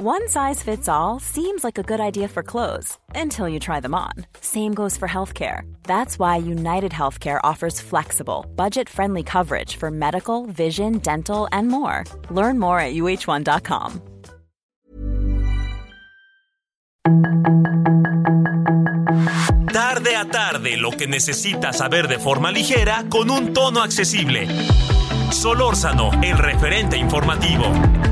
One size fits all seems like a good idea for clothes until you try them on. Same goes for healthcare. That's why United Healthcare offers flexible, budget friendly coverage for medical, vision, dental, and more. Learn more at uh1.com. Tarde a tarde, lo que necesitas saber de forma ligera con un tono accesible. Solórzano, el referente informativo.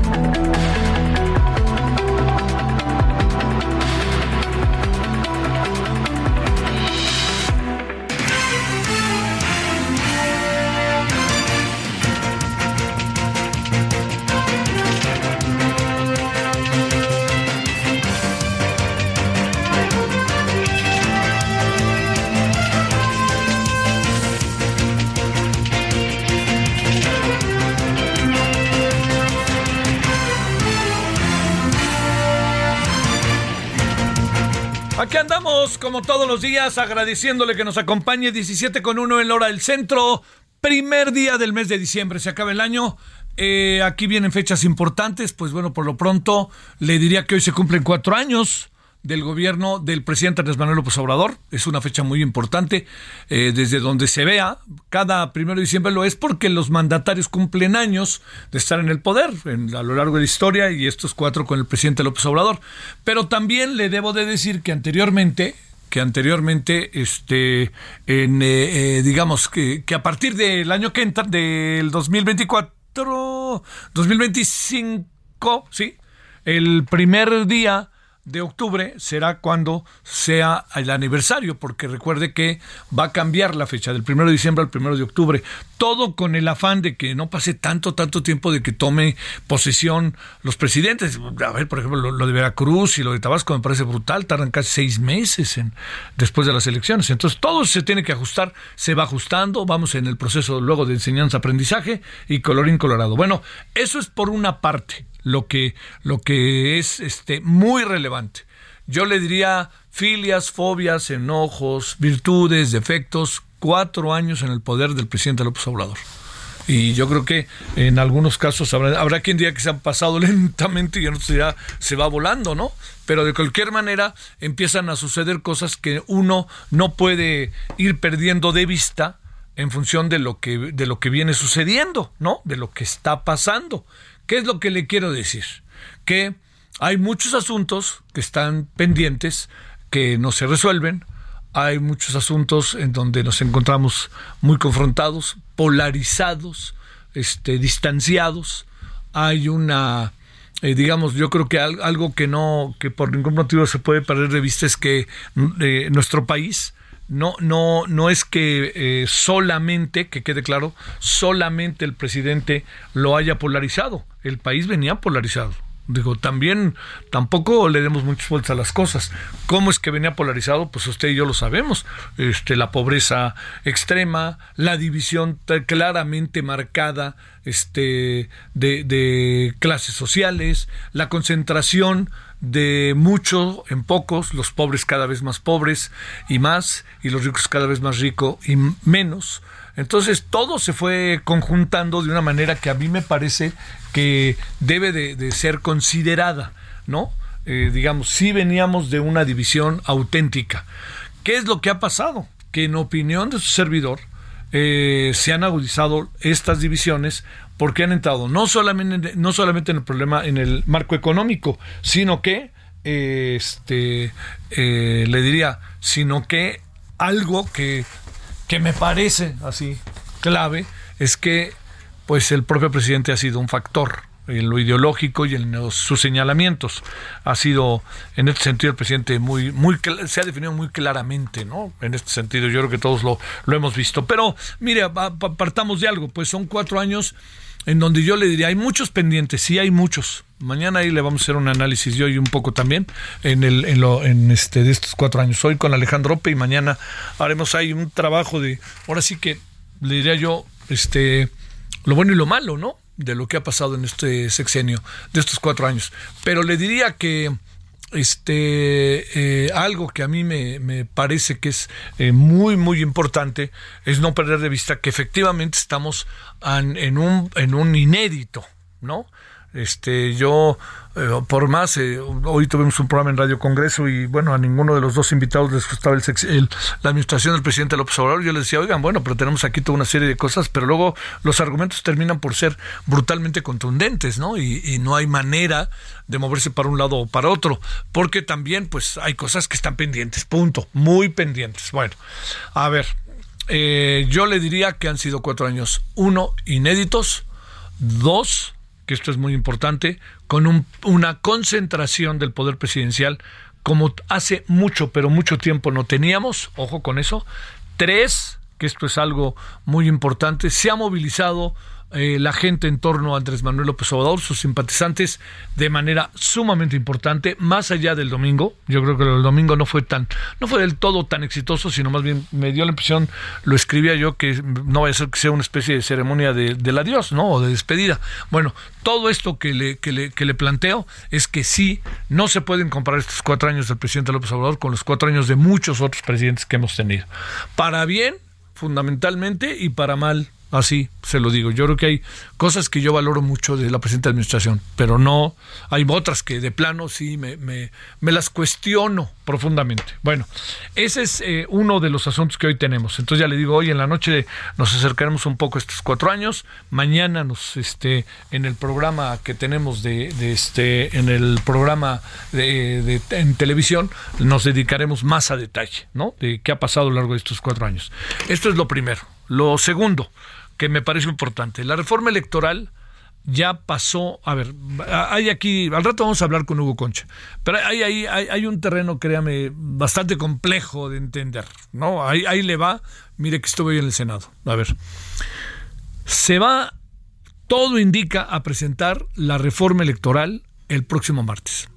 Como todos los días, agradeciéndole que nos acompañe 17 con 1 en la hora del centro. Primer día del mes de diciembre, se acaba el año. Eh, aquí vienen fechas importantes, pues bueno, por lo pronto le diría que hoy se cumplen cuatro años del gobierno del presidente Andrés Manuel López Obrador. Es una fecha muy importante. Eh, desde donde se vea, cada primero de diciembre lo es porque los mandatarios cumplen años de estar en el poder a lo largo de la historia y estos cuatro con el presidente López Obrador. Pero también le debo de decir que anteriormente que anteriormente, este, en, eh, eh, digamos que, que a partir del año que entra, del 2024, 2025, sí, el primer día de octubre será cuando sea el aniversario, porque recuerde que va a cambiar la fecha del primero de diciembre al primero de octubre. Todo con el afán de que no pase tanto, tanto tiempo de que tome posesión los presidentes. A ver, por ejemplo, lo, de Veracruz y lo de Tabasco me parece brutal, tardan casi seis meses en, después de las elecciones. Entonces todo se tiene que ajustar, se va ajustando, vamos en el proceso luego de enseñanza-aprendizaje y colorín colorado. Bueno, eso es por una parte lo que, lo que es este, muy relevante. Yo le diría filias, fobias, enojos, virtudes, defectos, cuatro años en el poder del presidente López Obrador. Y yo creo que en algunos casos habrá, habrá quien diga que se han pasado lentamente y en otros ya se va volando, ¿no? Pero de cualquier manera empiezan a suceder cosas que uno no puede ir perdiendo de vista en función de lo que, de lo que viene sucediendo, ¿no? De lo que está pasando. ¿Qué es lo que le quiero decir? Que hay muchos asuntos que están pendientes, que no se resuelven, hay muchos asuntos en donde nos encontramos muy confrontados, polarizados, este, distanciados. Hay una, eh, digamos, yo creo que algo que no, que por ningún motivo se puede perder de vista es que eh, nuestro país no, no, no es que eh, solamente, que quede claro, solamente el presidente lo haya polarizado. El país venía polarizado. Digo, también tampoco le demos muchas vueltas a las cosas. ¿Cómo es que venía polarizado? Pues usted y yo lo sabemos. Este, la pobreza extrema, la división claramente marcada este, de, de clases sociales, la concentración de mucho en pocos, los pobres cada vez más pobres y más, y los ricos cada vez más ricos y menos. Entonces todo se fue conjuntando de una manera que a mí me parece que debe de, ser considerada, ¿no? Eh, digamos, si veníamos de una división auténtica. ¿Qué es lo que ha pasado? Que en opinión de su servidor, eh, se han agudizado estas divisiones porque han entrado no solamente, no solamente en el problema en el marco económico, sino que, este, eh, le diría, sino que algo que, que me parece así clave es que pues el propio presidente ha sido un factor en lo ideológico y en sus señalamientos. Ha sido, en este sentido, el presidente muy, muy, se ha definido muy claramente, ¿no? En este sentido, yo creo que todos lo, lo hemos visto. Pero, mire, partamos de algo, pues son cuatro años en donde yo le diría, hay muchos pendientes, sí hay muchos. Mañana ahí le vamos a hacer un análisis yo y un poco también en el en lo en este de estos cuatro años. Hoy con Alejandro Ope y mañana haremos ahí un trabajo de ahora sí que le diría yo este lo bueno y lo malo, ¿no? De lo que ha pasado en este sexenio de estos cuatro años. Pero le diría que este eh, algo que a mí me, parece que es eh, muy muy importante es no perder de vista que efectivamente estamos en, un en un inédito no Este, yo, eh, por más, eh, hoy tuvimos un programa en Radio Congreso y bueno, a ninguno de los dos invitados les gustaba el, la administración del presidente López Obrador. Yo les decía, oigan, bueno, pero tenemos aquí toda una serie de cosas, pero luego los argumentos terminan por ser brutalmente contundentes, ¿no? Y, y no hay manera de moverse para un lado o para otro, porque también, pues, hay cosas que están pendientes, punto, muy pendientes. Bueno, a ver, eh, yo le diría que han sido cuatro años, uno, inéditos, dos, que esto es muy importante, con una concentración del poder presidencial como hace mucho, pero mucho tiempo no teníamos, ojo con eso. Tres, que esto es algo muy importante, se ha movilizado eh, la gente en torno a Andrés Manuel López Obrador, sus simpatizantes, de manera sumamente importante, más allá del domingo. Yo creo que el domingo no fue tan, no fue del todo tan exitoso, sino más bien me dio la impresión, lo escribía yo, que no vaya a ser que sea una especie de ceremonia de, del adiós, ¿no? O de despedida. Bueno, todo esto que le, que le, que le planteo es que sí, no se pueden comparar estos cuatro años del presidente López Obrador con los cuatro años de muchos otros presidentes que hemos tenido. Para bien, fundamentalmente, y para mal Así se lo digo. Yo creo que hay cosas que yo valoro mucho de la presente administración, pero no, hay otras que de plano sí me, me, las cuestiono profundamente. Bueno, ese es eh, uno de los asuntos que hoy tenemos. Entonces ya le digo, hoy en la noche nos acercaremos un poco a estos cuatro años. Mañana nos, este, en el programa que tenemos de, de este, en el programa de, en televisión, nos dedicaremos más a detalle, ¿no? De qué ha pasado a lo largo de estos cuatro años. Esto es lo primero. Lo segundo, que me parece importante. La reforma electoral ya pasó, a ver, hay aquí, al rato vamos a hablar con Hugo Concha, pero hay, hay, hay, un terreno, créame, bastante complejo de entender, ¿no? Ahí, ahí le va, mire que estuve en el Senado, a ver, se va, todo indica a presentar la reforma electoral el próximo martes.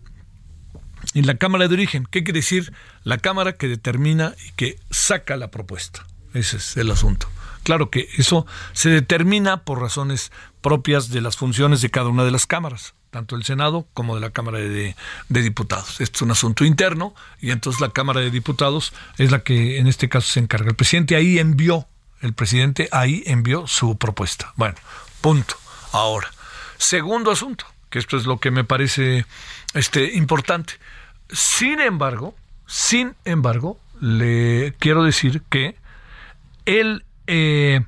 En la Cámara de Origen, ¿qué quiere decir? La Cámara que determina y que saca la propuesta. Ese es el asunto. Claro que eso se determina por razones propias de las funciones de cada una de las cámaras, tanto del Senado como de la Cámara de, Diputados. Esto es un asunto interno y entonces la Cámara de Diputados es la que en este caso se encarga. El presidente ahí envió, el presidente ahí envió su propuesta. Bueno, punto. Ahora, segundo asunto, que esto es lo que me parece este, importante. Sin embargo, sin embargo, le quiero decir que él eh,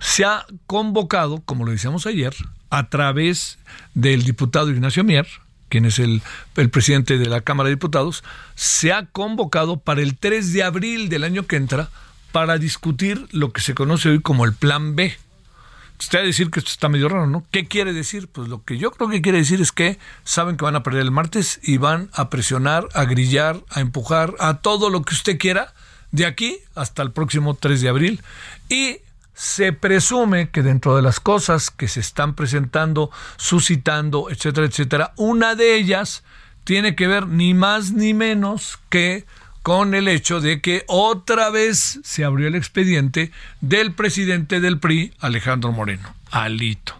se ha convocado, como lo decíamos ayer, a través del diputado Ignacio Mier, quien es el, el, presidente de la Cámara de Diputados, se ha convocado para el 3 de abril del año que entra para discutir lo que se conoce hoy como el Plan B. Usted va a decir que esto está medio raro, ¿no? ¿Qué quiere decir? Pues lo que yo creo que quiere decir es que saben que van a perder el martes y van a presionar, a grillar, a empujar, a todo lo que usted quiera de aquí hasta el próximo 3 de abril y se presume que dentro de las cosas que se están presentando, suscitando, etcétera, etcétera, una de ellas tiene que ver ni más ni menos que con el hecho de que otra vez se abrió el expediente del presidente del PRI, Alejandro Moreno, Alito.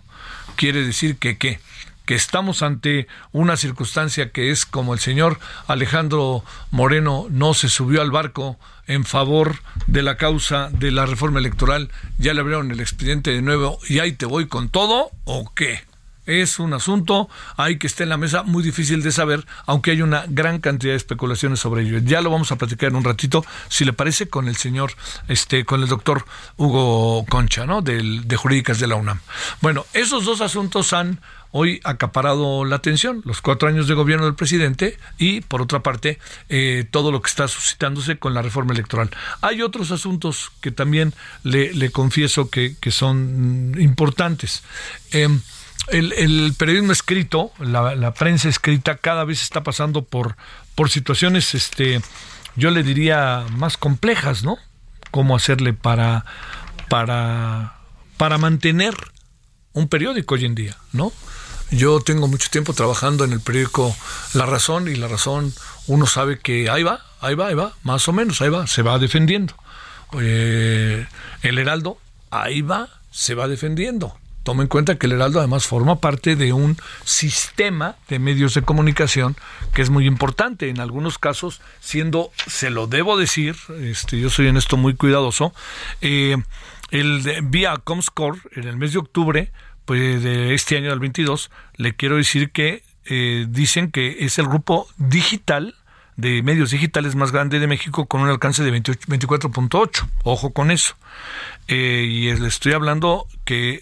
Quiere decir que qué? que estamos ante una circunstancia que es como el señor Alejandro Moreno no se subió al barco en favor de la causa de la reforma electoral, ya le abrieron el expediente de nuevo y ahí te voy con todo o qué? Es un asunto, hay que estar en la mesa, muy difícil de saber, aunque hay una gran cantidad de especulaciones sobre ello. Ya lo vamos a platicar en un ratito, si le parece, con el señor, este, con el doctor Hugo Concha, ¿no? Del, de Jurídicas de la UNAM. Bueno, esos dos asuntos han hoy acaparado la atención, los cuatro años de gobierno del presidente y, por otra parte, eh, todo lo que está suscitándose con la reforma electoral. Hay otros asuntos que también le, confieso que, son importantes. Em, el, periodismo escrito, la, prensa escrita, cada vez está pasando por, por situaciones, este, yo le diría, más complejas, ¿no? Cómo hacerle para, para, para mantener un periódico hoy en día, ¿no? Yo tengo mucho tiempo trabajando en el periódico La Razón y La Razón uno sabe que ahí va, ahí va, ahí va, más o menos, ahí va, se va defendiendo. Eh, el Heraldo, ahí va, se va defendiendo. Toma en cuenta que el Heraldo además forma parte de un sistema de medios de comunicación que es muy importante. En algunos casos, siendo, se lo debo decir, este, yo soy en esto muy cuidadoso, eh, el vía Comscore en el mes de octubre de este año del 22, le quiero decir que eh, dicen que es el grupo digital de medios digitales más grande de México con un alcance de 24.8. Ojo con eso. Eh, y le estoy hablando que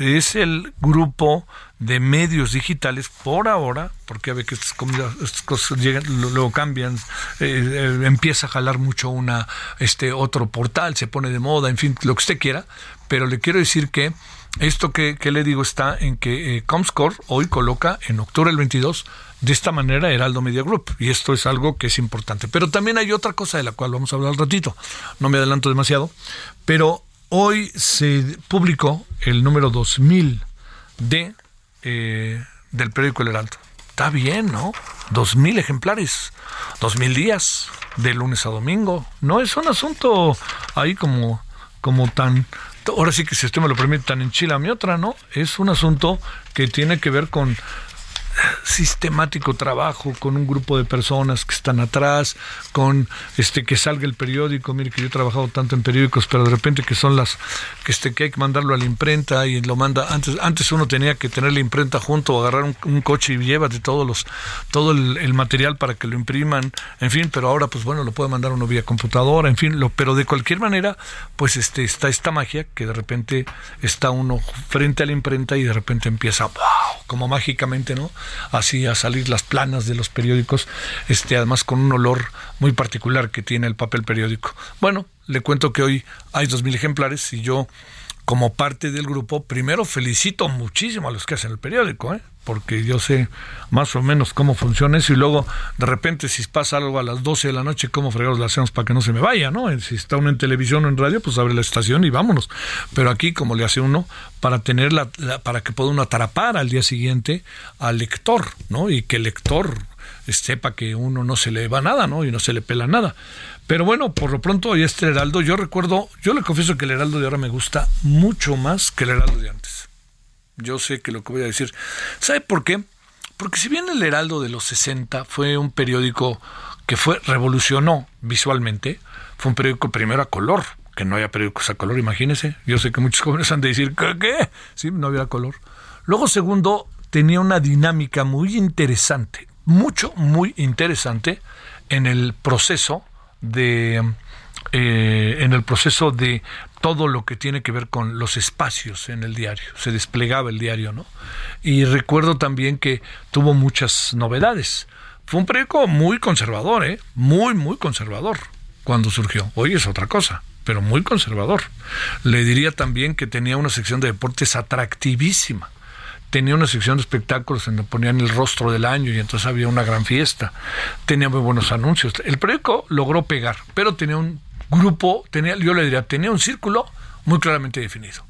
es el grupo de medios digitales por ahora, porque a ver que estas, cosas llegan, luego cambian, eh, empieza a jalar mucho una este otro portal, se pone de moda, en fin, lo que usted quiera, pero le quiero decir que esto que, le digo está en que Comscore hoy coloca en octubre del 22 de esta manera Heraldo Media Group. Y esto es algo que es importante. Pero también hay otra cosa de la cual vamos a hablar un ratito. No me adelanto demasiado. Pero hoy se publicó el número 2000 de, eh, del periódico El Heraldo. Está bien, ¿no? 2000 ejemplares, 2000 días, de lunes a domingo. No es un asunto ahí como, como tan ahora sí que si usted me lo permite, tan enchila mi otra, ¿no? Es un asunto que tiene que ver con sistemático trabajo con un grupo de personas que están atrás, con este que salga el periódico, mire que yo he trabajado tanto en periódicos, pero de repente que son las que este que hay que mandarlo a la imprenta y lo manda. Antes antes uno tenía que tener la imprenta junto o agarrar un, coche y llévate todos los todo el, material para que lo impriman, en fin, pero ahora pues bueno, lo puede mandar uno vía computadora, en fin, lo pero de cualquier manera pues este está esta magia que de repente está uno frente a la imprenta y de repente empieza wow, como mágicamente, ¿no? Así a salir las planas de los periódicos, este, además con un olor muy particular que tiene el papel periódico. Bueno, le cuento que hoy hay dos mil ejemplares y yo como parte del grupo, primero felicito muchísimo a los que hacen el periódico, ¿eh? Porque yo sé más o menos cómo funciona eso y luego de repente si pasa algo a las 12 de la noche, cómo fregados lo hacemos para que no se me vaya, ¿no? Si está uno en televisión o en radio, pues abre la estación y vámonos. Pero aquí, como le hace uno, para tener la, para que pueda uno atrapar al día siguiente al lector, ¿no? Y que el lector sepa que uno no se le va nada, ¿no? Y no se le pela nada. Pero bueno, por lo pronto hoy este Heraldo, yo recuerdo, yo le confieso que el Heraldo de ahora me gusta mucho más que el Heraldo de antes. Yo sé que lo que voy a decir. ¿Sabe por qué? Porque si bien el Heraldo de los 60 fue un periódico que fue revolucionó visualmente, fue un periódico primero a color, que no había periódicos a color, imagínense. Yo sé que muchos jóvenes han de decir, qué? Sí, no había color. Luego, segundo, tenía una dinámica muy interesante, mucho, muy interesante en el proceso de eh, en el proceso de todo lo que tiene que ver con los espacios en el diario. Se desplegaba el diario, ¿no? Y recuerdo también que tuvo muchas novedades. Fue un periódico muy conservador, ¿eh? Muy, muy conservador cuando surgió. Hoy es otra cosa, pero muy conservador. Le diría también que tenía una sección de deportes atractivísima tenía una sección de espectáculos donde ponían el rostro del año y entonces había una gran fiesta. Tenía muy buenos anuncios. El periódico logró pegar, pero tenía un grupo, tenía, yo le diría, tenía un círculo muy claramente definido.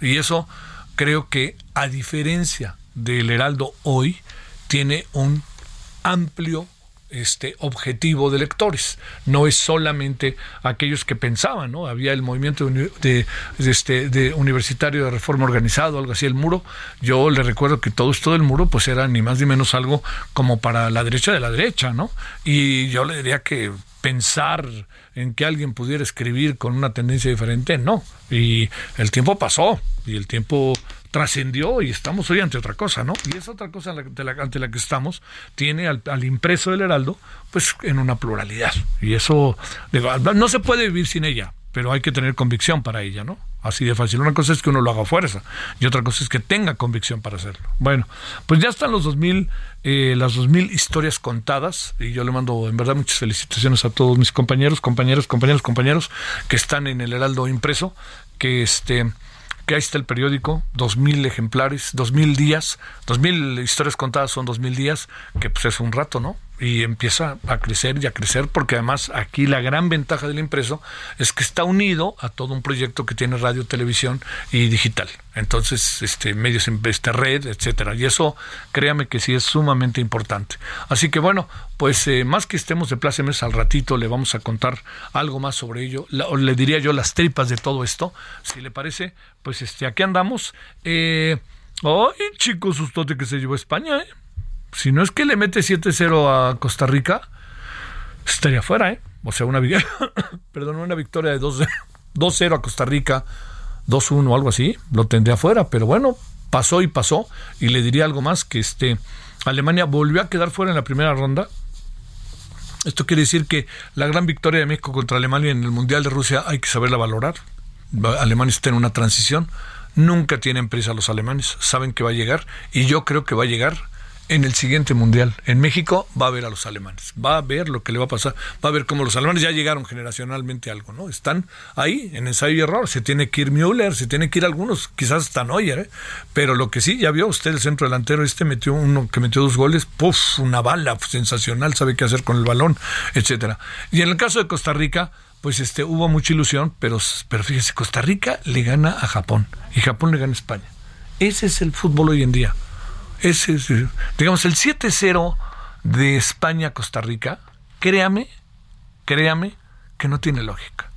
Y eso creo que, a diferencia del Heraldo hoy, tiene un amplio este objetivo de lectores. No es solamente aquellos que pensaban, ¿no? Había el movimiento de, este, de universitario de reforma organizado, algo así, el muro. Yo le recuerdo que todo esto del muro, pues era ni más ni menos algo como para la derecha de la derecha, ¿no? Y yo le diría que pensar en que alguien pudiera escribir con una tendencia diferente, no. Y el tiempo pasó y el tiempo trascendió y estamos hoy ante otra cosa, ¿no? Y esa otra cosa ante la, que estamos tiene al, impreso del Heraldo, pues en una pluralidad. Y eso, no se puede vivir sin ella, pero hay que tener convicción para ella, ¿no? Así de fácil. Una cosa es que uno lo haga a fuerza y otra cosa es que tenga convicción para hacerlo. Bueno, pues ya están los 2000, eh, las 2000 historias contadas y yo le mando en verdad muchas felicitaciones a todos mis compañeros, compañeros, compañeros, compañeros que están en el Heraldo impreso, que este que ahí está el periódico, dos mil ejemplares, dos mil días, dos mil historias contadas son dos mil días, que pues es un rato, ¿no? Y empieza a crecer y a crecer porque además aquí la gran ventaja del impreso es que está unido a todo un proyecto que tiene radio, televisión y digital. Entonces, este medios en esta red, etcétera, y eso créame que sí es sumamente importante. Así que bueno, pues eh, más que estemos de plácemes al ratito le vamos a contar algo más sobre ello, o le diría yo las tripas de todo esto, si le parece, pues este aquí andamos. Eh, ay, chicos, sustote que se llevó España, ¿eh? Si no es que le mete 7-0 a Costa Rica, estaría fuera, ¿eh? O sea, una, perdón, una victoria de 2-0 a Costa Rica, 2-1 o algo así, lo tendría fuera, pero bueno, pasó y pasó. Y le diría algo más, que este, Alemania volvió a quedar fuera en la primera ronda. Esto quiere decir que la gran victoria de México contra Alemania en el Mundial de Rusia hay que saberla valorar. Alemania está en una transición. Nunca tienen prisa los alemanes, saben que va a llegar y yo creo que va a llegar en el siguiente mundial. En México va a ver a los alemanes, va a ver lo que le va a pasar, va a ver cómo los alemanes ya llegaron generacionalmente algo, ¿no? Están ahí en ensayo y error. Se tiene que ir Müller, se tiene que ir algunos, quizás hasta Neuer, ¿eh? pero lo que sí, ya vio usted el centro delantero, este metió uno que metió dos goles, ¡puf! Una bala sensacional, sabe qué hacer con el balón, etcétera. Y en el caso de Costa Rica, pues este hubo mucha ilusión, pero, pero fíjese, Costa Rica le gana a Japón y Japón le gana a España. Ese es el fútbol hoy en día ese, digamos, el 7-0 de España-Costa Rica, créame, créame que no tiene lógica.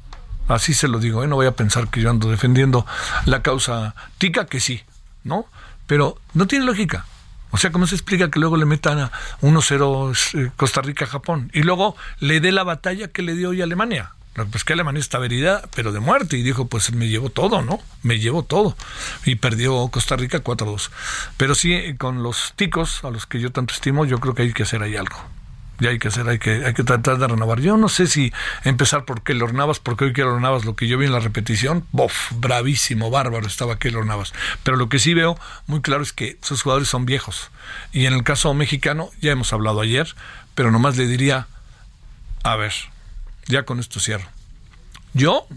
Así se lo digo, ¿eh? no voy a pensar que yo ando defendiendo la causa tica, que sí, ¿no? Pero no tiene lógica. O sea, ¿cómo se explica que luego le metan a 1-0 eh, Costa Rica-Japón y luego le dé la batalla que le dio hoy Alemania? Pues que Alemania está herida, pero de muerte. Y dijo, pues me llevo todo, ¿no? Me llevo todo. Y perdió Costa Rica 4-2. Pero sí, con los ticos, a los que yo tanto estimo, yo creo que hay que hacer ahí algo. Ya hay que hacer, hay que, hay que tratar de renovar. Yo no sé si empezar por Keylor Navas, porque hoy Keylor Navas, lo que yo vi en la repetición, bof, bravísimo, bárbaro estaba Keylor Navas. Pero lo que sí veo muy claro es que esos jugadores son viejos. Y en el caso mexicano, ya hemos hablado ayer, pero nomás le diría, a ver, ya con esto cierro. Yo,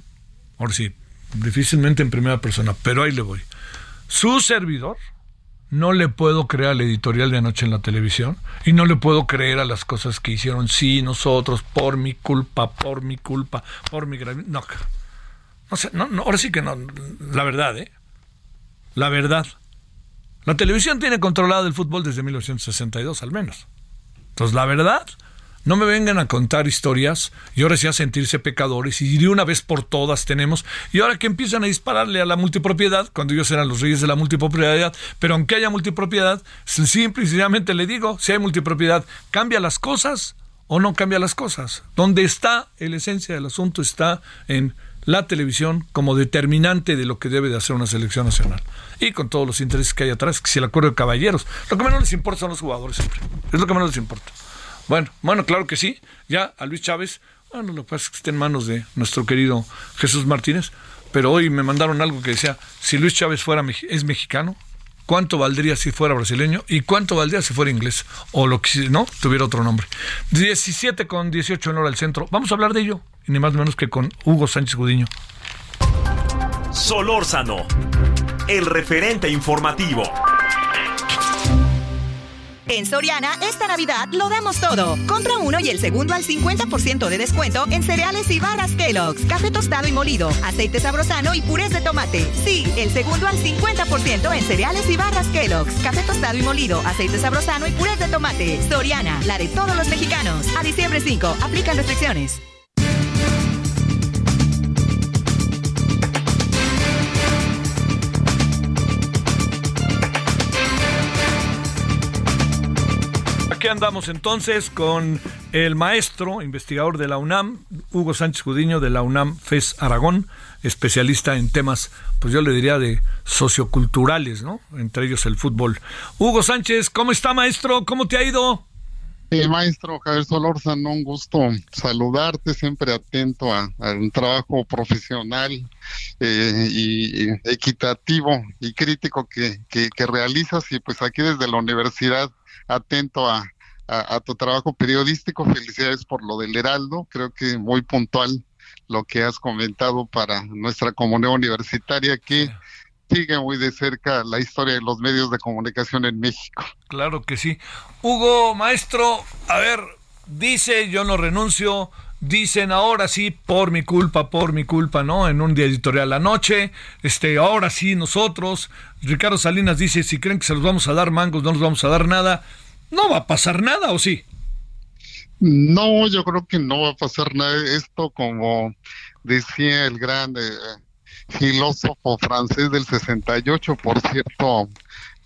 ahora sí, difícilmente en primera persona, pero ahí le voy. Su servidor, no le puedo creer al editorial de anoche en la televisión y no le puedo creer a las cosas que hicieron, sí, nosotros, por mi culpa, por mi culpa, por mi gravedad. No, no, sé, no, no, ahora sí que no, la verdad, ¿eh? La verdad. La televisión tiene controlado el fútbol desde 1962 al menos. Entonces, la verdad no me vengan a contar historias y ahora sí a sentirse pecadores y de una vez por todas tenemos. Y ahora que empiezan a dispararle a la multipropiedad, cuando ellos eran los reyes de la multipropiedad, pero aunque haya multipropiedad, simple y sencillamente le digo, si hay multipropiedad, ¿cambia las cosas o no cambia las cosas? Donde está la esencia del asunto está en la televisión como determinante de lo que debe de hacer una selección nacional. Y con todos los intereses que hay atrás, que si el acuerdo de caballeros, lo que menos les importa son los jugadores siempre. Es lo que menos les importa. Bueno, bueno, claro que sí. Ya a Luis Chávez, bueno, lo que pasa es que está en manos de nuestro querido Jesús Martínez, pero hoy me mandaron algo que decía, si Luis Chávez fuera es mexicano, ¿cuánto valdría si fuera brasileño? ¿Y cuánto valdría si fuera inglés? O lo que no, tuviera otro nombre. 17 con 18 en hora del centro. Vamos a hablar de ello, y ni más ni menos que con Hugo Sánchez Gudiño. Solórzano, el referente informativo. En Soriana, esta Navidad lo damos todo. Compra uno y el segundo al 50% de descuento en cereales y barras Kellogg's, café tostado y molido, aceite sabrosano y purés de tomate. Sí, el segundo al 50% en cereales y barras Kellogg's, café tostado y molido, aceite sabrosano y purés de tomate. Soriana, la de todos los mexicanos. A diciembre 5, aplican restricciones. Andamos entonces con el maestro, investigador de la UNAM, Hugo Sánchez Judiño de la UNAM FES Aragón, especialista en temas, pues yo le diría de socioculturales, ¿no? Entre ellos el fútbol. Hugo Sánchez, ¿cómo está maestro? ¿Cómo te ha ido? Sí, maestro Javier Solórzano, un gusto saludarte, siempre atento a, un trabajo profesional eh, y, equitativo y crítico que, que, que realizas y pues aquí desde la universidad atento a, tu trabajo periodístico. Felicidades por lo del Heraldo. Creo que muy puntual lo que has comentado para nuestra comunidad universitaria que sigue muy de cerca la historia de los medios de comunicación en México. Claro que sí. Hugo, maestro, a ver, dice yo no renuncio, dicen ahora sí por mi culpa, por mi culpa, ¿no? En un día editorial anoche, este, ahora sí nosotros, Ricardo Salinas dice, si creen que se los vamos a dar mangos, no nos vamos a dar nada, no va a pasar nada, ¿o sí? No, yo creo que no va a pasar nada. Esto, como decía el gran eh, filósofo francés del 68, por cierto,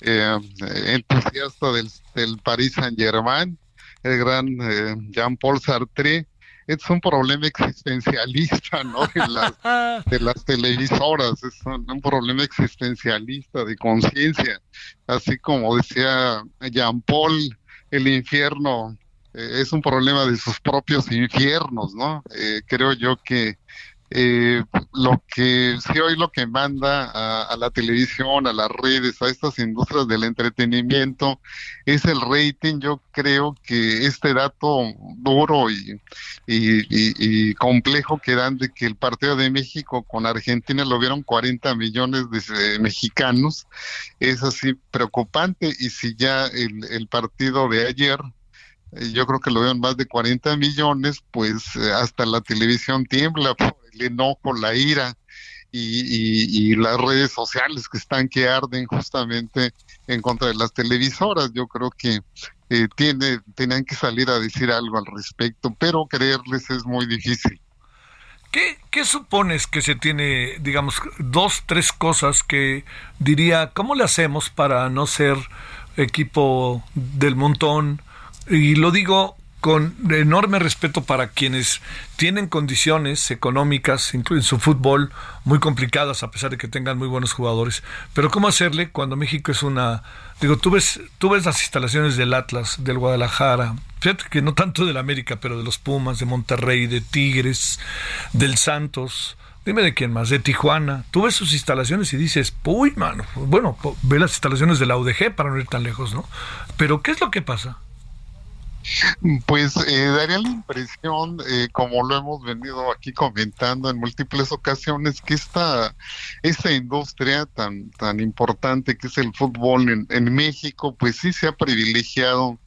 eh, entusiasta del, del Paris Saint-Germain, el gran eh, Jean-Paul Sartre, es un problema existencialista, ¿no? De las, de las televisoras, es un, problema existencialista de conciencia, así como decía Jean Paul, el infierno eh, es un problema de sus propios infiernos, ¿no? Eh, creo yo que eh, lo que sí hoy lo que manda a, la televisión, a las redes, a estas industrias del entretenimiento es el rating. Yo creo que este dato duro y, complejo que dan de que el partido de México con Argentina lo vieron 40 millones de mexicanos es así preocupante y si ya el, partido de ayer eh, yo creo que lo vieron más de 40 millones, pues eh, hasta la televisión tiembla el enojo, la ira y, las redes sociales que están que arden justamente en contra de las televisoras. Yo creo que eh, tiene, tienen que salir a decir algo al respecto, pero creerles es muy difícil. ¿Qué, ¿Qué, supones que se tiene, digamos, dos, tres cosas que diría, ¿cómo le hacemos para no ser equipo del montón? Y lo digo con enorme respeto para quienes tienen condiciones económicas, en su fútbol, muy complicadas, a pesar de que tengan muy buenos jugadores. Pero ¿cómo hacerle cuando México es una... Digo, tú ves, tú ves las instalaciones del Atlas, del Guadalajara, fíjate que no tanto del América, pero de los Pumas, de Monterrey, de Tigres, del Santos. Dime de quién más, de Tijuana. Tú ves sus instalaciones y dices, uy, mano, bueno, ve las instalaciones de la UDG para no ir tan lejos, ¿no? Pero ¿qué es lo que pasa? Pues eh, daría la impresión, eh, como lo hemos venido aquí comentando en múltiples ocasiones, que esta, esta industria tan, tan importante que es el fútbol en, México, pues sí se ha privilegiado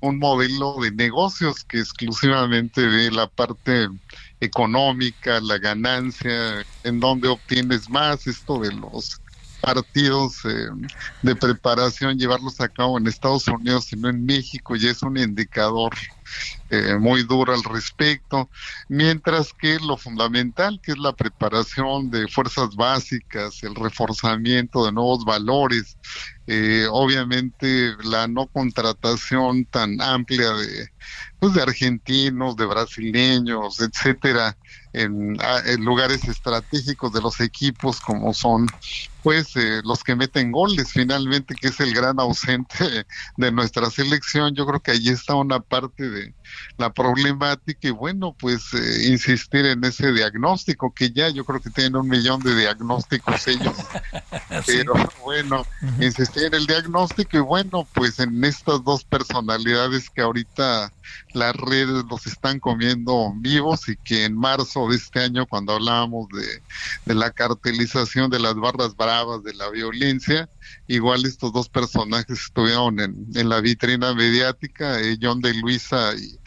un modelo de negocios que exclusivamente ve la parte económica, la ganancia, en donde obtienes más, esto de los partidos eh, de preparación, llevarlos a cabo en Estados Unidos y no en México, y es un indicador eh, muy duro al respecto, mientras que lo fundamental, que es la preparación de fuerzas básicas, el reforzamiento de nuevos valores, eh, obviamente la no contratación tan amplia de, pues de argentinos, de brasileños, etcétera, en lugares estratégicos de los equipos como son pues eh, los que meten goles finalmente, que es el gran ausente de nuestra selección. Yo creo que ahí está una parte de la problemática y bueno, pues eh, insistir en ese diagnóstico, que ya yo creo que tienen un millón de diagnósticos ellos. Pero bueno, insistir en el diagnóstico y bueno, pues en estas dos personalidades que ahorita las redes los están comiendo vivos y que en marzo de este año, cuando hablábamos de, de la cartelización de las barras bravas, de la violencia, igual estos dos personajes estuvieron en, la vitrina mediática, eh, John de Luisa y,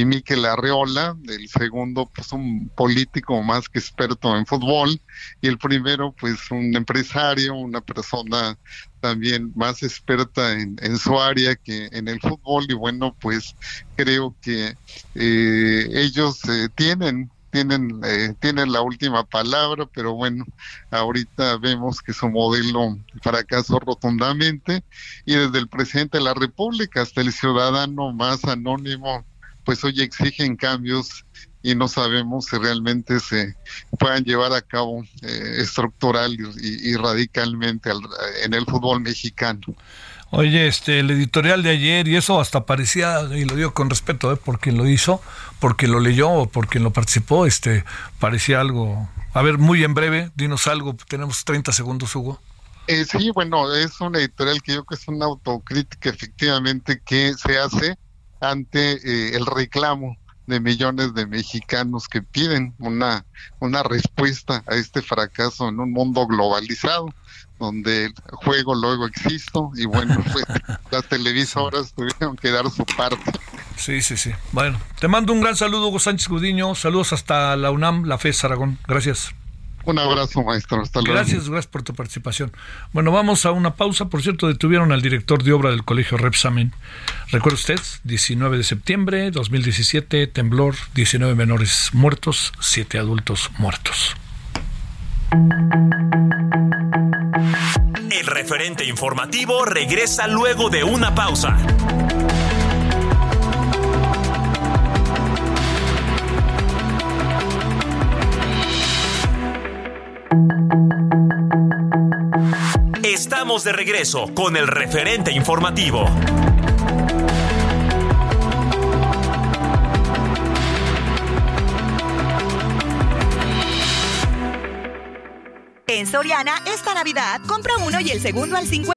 y Miquel Arreola, el segundo pues un político más que experto en fútbol y el primero pues un empresario, una persona también más experta en, en su área que en el fútbol y bueno pues creo que eh, ellos eh, tienen tienen, eh, tienen la última palabra, pero bueno, ahorita vemos que su modelo fracasó rotundamente y desde el presidente de la República hasta el ciudadano más anónimo, pues hoy exigen cambios y no sabemos si realmente se puedan llevar a cabo eh, estructural y, radicalmente en el fútbol mexicano. Oye, este, el editorial de ayer y eso hasta parecía, y lo digo con respeto, ¿eh? por quien lo hizo, porque lo leyó o por quien lo participó, este, parecía algo. A ver, muy en breve, dinos algo, tenemos 30 segundos, Hugo. Eh, sí, bueno, es una editorial que yo creo que es una autocrítica efectivamente que se hace ante eh, el reclamo de millones de mexicanos que piden una, una respuesta a este fracaso en un mundo globalizado donde el juego luego existo y bueno, pues, las televisoras tuvieron que dar su parte. Sí, sí, sí. Bueno, te mando un gran saludo, Hugo Sánchez Gudiño. Saludos hasta la UNAM, la FES Aragón. Gracias. Un abrazo, maestro. Hasta luego. Gracias, gracias por tu participación. Bueno, vamos a una pausa. Por cierto, detuvieron al director de obra del colegio Repsamen. Recuerda usted, 19 de septiembre 2017, temblor, 19 menores muertos, 7 adultos muertos. El referente informativo regresa luego de una pausa. Estamos de regreso con el referente informativo. En Soriana, esta Navidad, compra uno y el segundo al 50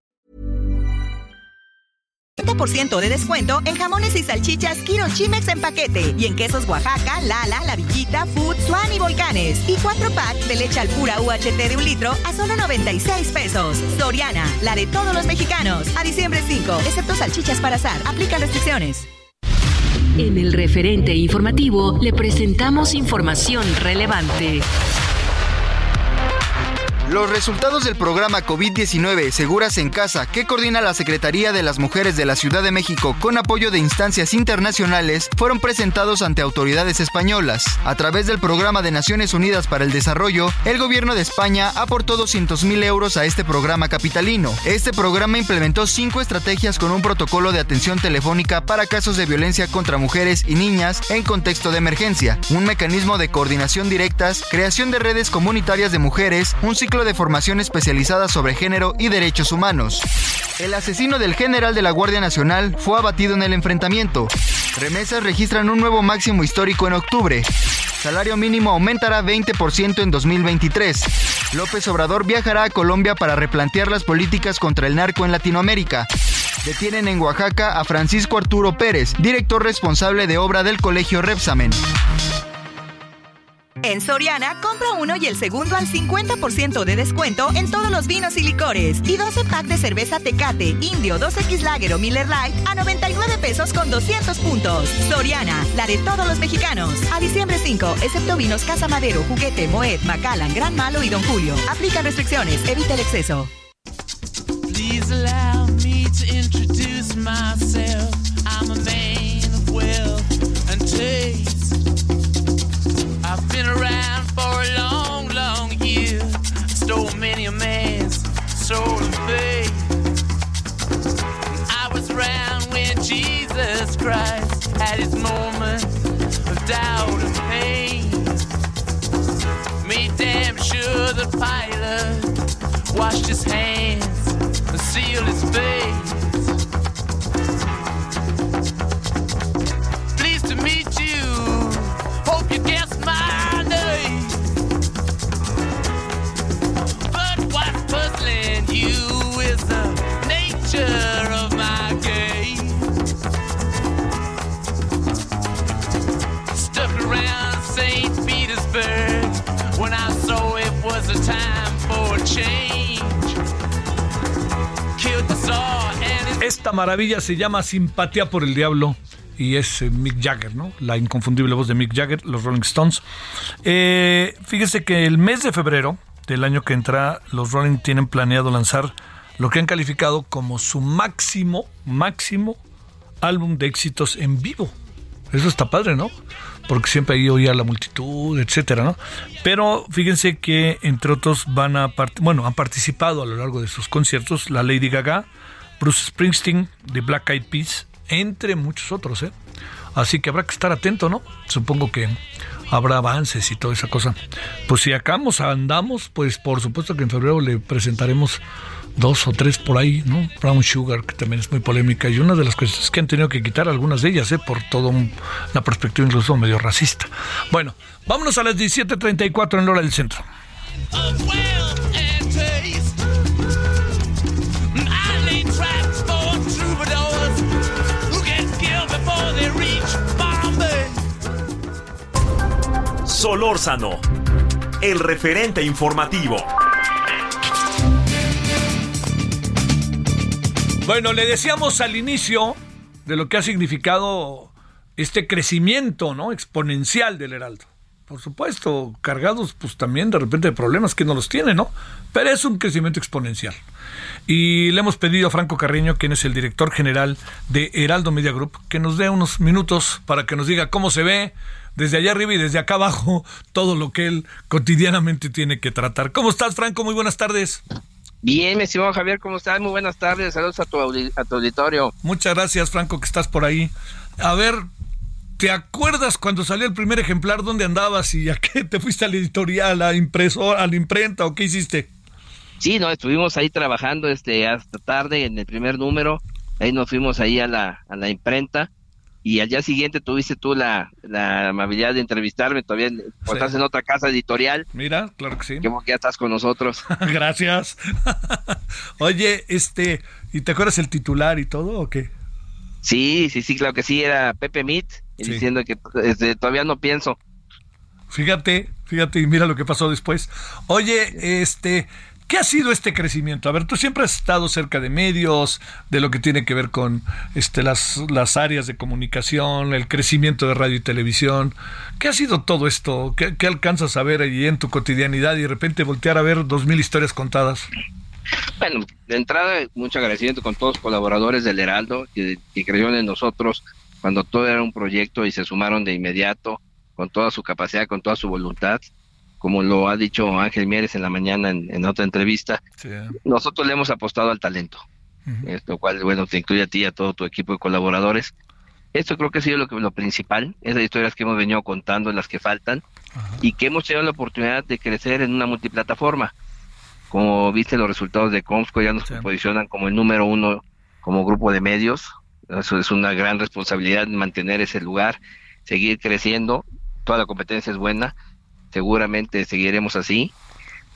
30% de descuento en jamones y salchichas Kiro Chimex en paquete y en quesos Oaxaca, Lala, La Villita, Food, Swan y Volcanes. Y 4 packs de leche al pura UHT de un litro a solo 96 pesos. Soriana, la de todos los mexicanos. A diciembre 5, excepto salchichas para azar. Aplica restricciones. En el referente informativo le presentamos información relevante. Los resultados del programa COVID-19 Seguras en Casa, que coordina la Secretaría de las Mujeres de la Ciudad de México con apoyo de instancias internacionales, fueron presentados ante autoridades españolas. A través del Programa de Naciones Unidas para el Desarrollo, el gobierno de España aportó 200 mil euros a este programa capitalino. Este programa implementó cinco estrategias con un protocolo de atención telefónica para casos de violencia contra mujeres y niñas en contexto de emergencia, un mecanismo de coordinación directas, creación de redes comunitarias de mujeres, un ciclo de formación especializada sobre género y derechos humanos. El asesino del general de la Guardia Nacional fue abatido en el enfrentamiento. Remesas registran un nuevo máximo histórico en octubre. Salario mínimo aumentará 20% en 2023. López Obrador viajará a Colombia para replantear las políticas contra el narco en Latinoamérica. Detienen en Oaxaca a Francisco Arturo Pérez, director responsable de obra del Colegio Repsamen. En Soriana, compra uno y el segundo al 50% de descuento en todos los vinos y licores. Y 12 pack de cerveza Tecate, Indio, 2X Lager o Miller Lite a 99 pesos con 200 puntos. Soriana, la de todos los mexicanos. A diciembre 5, excepto vinos Casa Madero, Juguete, Moet, Macallan, Gran Malo y Don Julio. Aplica restricciones, evita el exceso. I'm a man of wealth and taste. Been around for a long, long year. Stole many a man's soul and faith. I was around when Jesus Christ had his moment of doubt and pain. Made damn sure the pilot washed his hands and sealed his face. Maravilla se llama Simpatía por el Diablo y es eh, Mick Jagger, ¿no? La inconfundible voz de Mick Jagger, los Rolling Stones. Eh, fíjese que el mes de febrero del año que entra, los Rolling tienen planeado lanzar lo que han calificado como su máximo, máximo álbum de éxitos en vivo. Eso está padre, ¿no? Porque siempre ahí oía la multitud, etcétera, ¿no? Pero fíjense que, entre otros, van a bueno, han participado a lo largo de sus conciertos la Lady Gaga, Bruce Springsteen, The Black Eyed Peas, entre muchos otros, ¿eh? Así que habrá que estar atento, ¿no? Supongo que habrá avances y toda esa cosa. Pues si acabamos, andamos, pues por supuesto que en febrero le presentaremos dos o tres por ahí, ¿no? Brown Sugar, que también es muy polémica, y una de las cosas que han tenido que quitar algunas de ellas, ¿eh? Por toda una perspectiva incluso medio racista. Bueno, vámonos a las 17.34 en la hora del centro. Solórzano, el referente informativo. Bueno, le decíamos al inicio de lo que ha significado este crecimiento ¿no? exponencial del Heraldo. por supuesto, cargados pues también de repente de problemas que no los tiene, ¿no? Pero es un crecimiento exponencial. Y le hemos pedido a Franco Carreño, quien es el director general de Heraldo Media Group, que nos dé unos minutos para que nos diga cómo se ve desde allá arriba y desde acá abajo todo lo que él cotidianamente tiene que tratar. ¿Cómo estás, Franco? Muy buenas tardes. Bien, mi estimado Javier, ¿cómo estás? Muy buenas tardes, saludos a tu, a tu auditorio. Muchas gracias, Franco, que estás por ahí. A ver, ¿te acuerdas cuando salió el primer ejemplar dónde andabas y a qué te fuiste al editorial, a la impresora, a la imprenta o qué hiciste? Sí, no, estuvimos ahí trabajando este hasta tarde en el primer número, ahí nos fuimos ahí a la, a la imprenta y al día siguiente tuviste tú la, la amabilidad de entrevistarme, todavía pues, estás en otra casa editorial. Mira, claro que sí. Que ya estás con nosotros. Gracias. Oye, este, ¿y te acuerdas el titular y todo o qué? Sí, sí, sí, claro que sí, era Pepe Mit, diciendo que este, todavía no pienso. Fíjate, fíjate y mira lo que pasó después. Oye, este, ¿Qué ha sido este crecimiento? A ver, tú siempre has estado cerca de medios, de lo que tiene que ver con este, las, las áreas de comunicación, el crecimiento de radio y televisión. ¿Qué ha sido todo esto? ¿Qué, alcanzas a ver allí en tu cotidianidad y de repente voltear a ver dos mil historias contadas? Bueno, de entrada, mucho agradecimiento con todos los colaboradores del Heraldo que, que creyeron en nosotros cuando todo era un proyecto y se sumaron de inmediato con toda su capacidad, con toda su voluntad como lo ha dicho Ángel Mieres en la mañana en, otra entrevista, nosotros le hemos apostado al talento, lo cual, bueno, te incluye a ti y a todo tu equipo de colaboradores. Esto creo que ha sido lo, que, lo principal, esas historias que hemos venido contando, las que faltan, y que hemos tenido la oportunidad de crecer en una multiplataforma. Como viste los resultados de Comsco, ya nos posicionan como el número uno como grupo de medios. Eso es una gran responsabilidad mantener ese lugar, seguir creciendo. Toda la competencia es buena seguramente seguiremos así.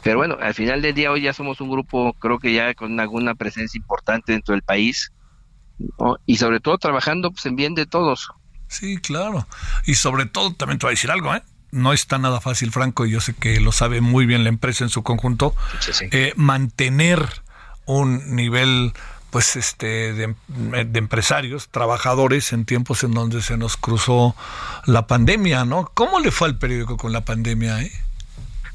Pero bueno, al final del día hoy ya somos un grupo, creo que ya con alguna presencia importante dentro del país y sobre todo trabajando pues, en bien de todos. Sí, claro. Y sobre todo, también te voy a decir algo, ¿eh? No está nada fácil, Franco, y yo sé que lo sabe muy bien la empresa en su conjunto, eh, mantener un nivel pues este de, de, empresarios, trabajadores en tiempos en donde se nos cruzó la pandemia, ¿no? ¿Cómo le fue al periódico con la pandemia? Eh?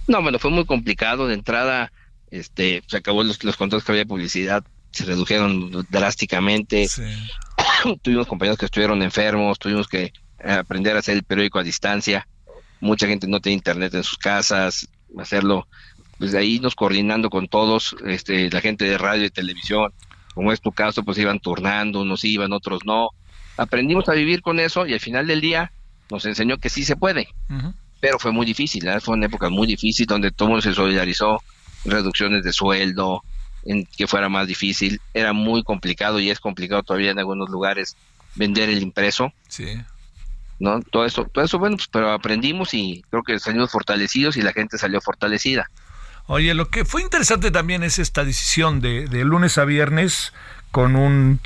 No, bueno, fue muy complicado. De entrada, este, se acabó los, los contratos que había publicidad, se redujeron drásticamente. tuvimos compañeros que estuvieron enfermos, tuvimos que aprender a hacer el periódico a distancia. Mucha gente no tenía internet en sus casas, hacerlo pues ahí nos coordinando con todos, este, la gente de radio y televisión, como es tu caso, pues iban turnando, unos iban, otros no. Aprendimos a vivir con eso y al final del día nos enseñó que sí se puede, pero fue muy difícil, ¿eh? fue una época muy difícil donde todo mundo se solidarizó, reducciones de sueldo, en que fuera más difícil, era muy complicado y es complicado todavía en algunos lugares vender el impreso. Sí. ¿No? Todo eso, todo eso bueno, pues, pero aprendimos y creo que salimos fortalecidos y la gente salió fortalecida. Oye, lo que fue interesante también es esta decisión de, de lunes a viernes con un